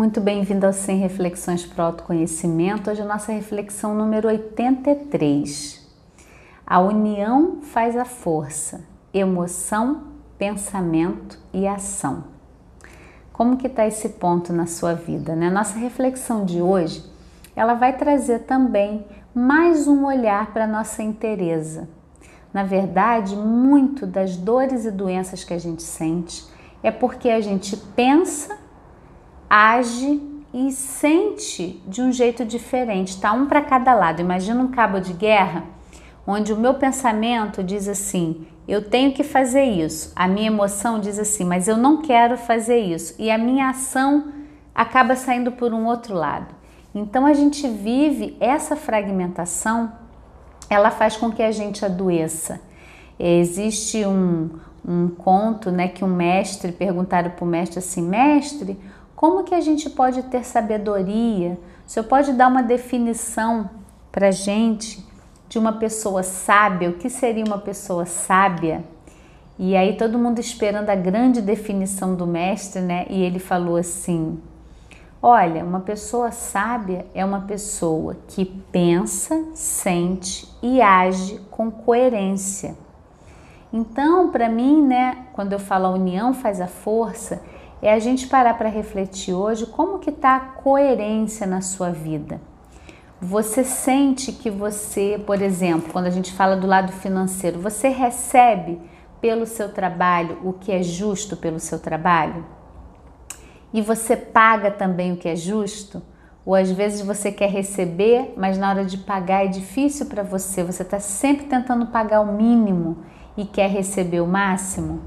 Muito bem-vindo ao 100 Reflexões para o Autoconhecimento. Hoje a nossa reflexão número 83. A união faz a força, emoção, pensamento e ação. Como que está esse ponto na sua vida? Né? Nossa reflexão de hoje, ela vai trazer também mais um olhar para a nossa inteireza. Na verdade, muito das dores e doenças que a gente sente é porque a gente pensa, age e sente de um jeito diferente, tá um para cada lado. Imagina um cabo de guerra onde o meu pensamento diz assim: eu tenho que fazer isso. A minha emoção diz assim: mas eu não quero fazer isso. E a minha ação acaba saindo por um outro lado. Então a gente vive essa fragmentação, ela faz com que a gente adoeça. Existe um, um conto, né, que um mestre perguntaram para o mestre assim, mestre, como que a gente pode ter sabedoria? O senhor pode dar uma definição para gente de uma pessoa sábia? O que seria uma pessoa sábia? E aí todo mundo esperando a grande definição do mestre, né? E ele falou assim: Olha, uma pessoa sábia é uma pessoa que pensa, sente e age com coerência. Então, para mim, né, quando eu falo a união faz a força, é a gente parar para refletir hoje como que está a coerência na sua vida. Você sente que você, por exemplo, quando a gente fala do lado financeiro, você recebe pelo seu trabalho o que é justo pelo seu trabalho? E você paga também o que é justo? Ou às vezes você quer receber, mas na hora de pagar é difícil para você, você está sempre tentando pagar o mínimo e quer receber o máximo?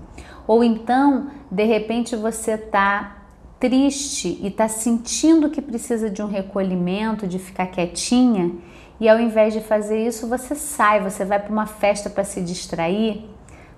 Ou então, de repente, você está triste e está sentindo que precisa de um recolhimento, de ficar quietinha, e ao invés de fazer isso, você sai, você vai para uma festa para se distrair.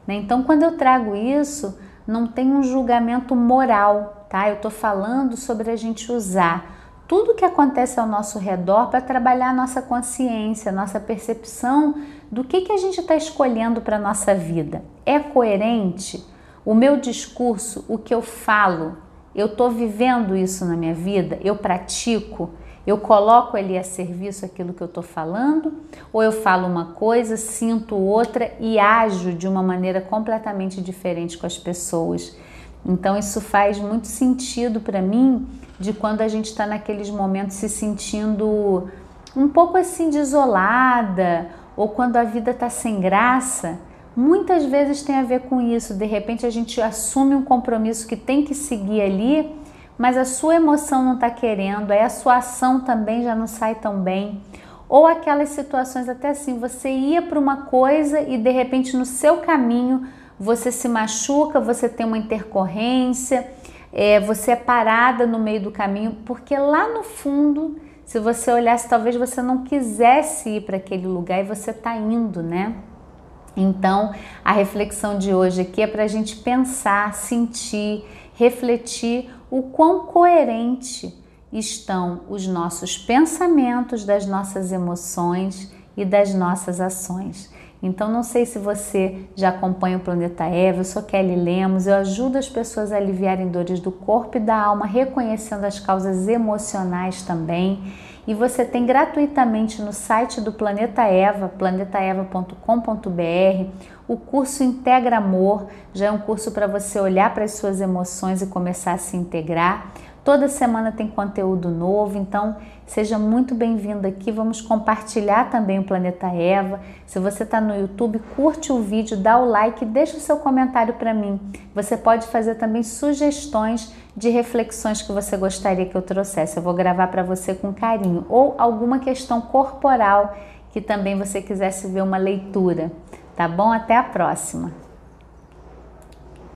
Né? Então, quando eu trago isso, não tem um julgamento moral, tá? Eu estou falando sobre a gente usar tudo que acontece ao nosso redor para trabalhar a nossa consciência, a nossa percepção do que, que a gente está escolhendo para a nossa vida. É coerente? O meu discurso, o que eu falo, eu estou vivendo isso na minha vida? Eu pratico? Eu coloco ali a serviço aquilo que eu estou falando? Ou eu falo uma coisa, sinto outra e ajo de uma maneira completamente diferente com as pessoas? Então, isso faz muito sentido para mim de quando a gente está naqueles momentos se sentindo um pouco assim desolada ou quando a vida está sem graça. Muitas vezes tem a ver com isso. De repente a gente assume um compromisso que tem que seguir ali, mas a sua emoção não está querendo, aí a sua ação também já não sai tão bem. Ou aquelas situações até assim, você ia para uma coisa e de repente no seu caminho você se machuca, você tem uma intercorrência, é, você é parada no meio do caminho, porque lá no fundo, se você olhasse, talvez você não quisesse ir para aquele lugar e você está indo, né? Então, a reflexão de hoje aqui é para a gente pensar, sentir, refletir o quão coerente estão os nossos pensamentos, das nossas emoções e das nossas ações. Então, não sei se você já acompanha o Planeta Eva, eu sou Kelly Lemos, eu ajudo as pessoas a aliviarem dores do corpo e da alma, reconhecendo as causas emocionais também. E você tem gratuitamente no site do Planeta Eva, planetaeva.com.br, o curso Integra Amor, já é um curso para você olhar para as suas emoções e começar a se integrar. Toda semana tem conteúdo novo, então seja muito bem-vindo aqui. Vamos compartilhar também o Planeta Eva. Se você está no YouTube, curte o vídeo, dá o like, deixa o seu comentário para mim. Você pode fazer também sugestões de reflexões que você gostaria que eu trouxesse. Eu vou gravar para você com carinho ou alguma questão corporal que também você quisesse ver uma leitura. Tá bom? Até a próxima.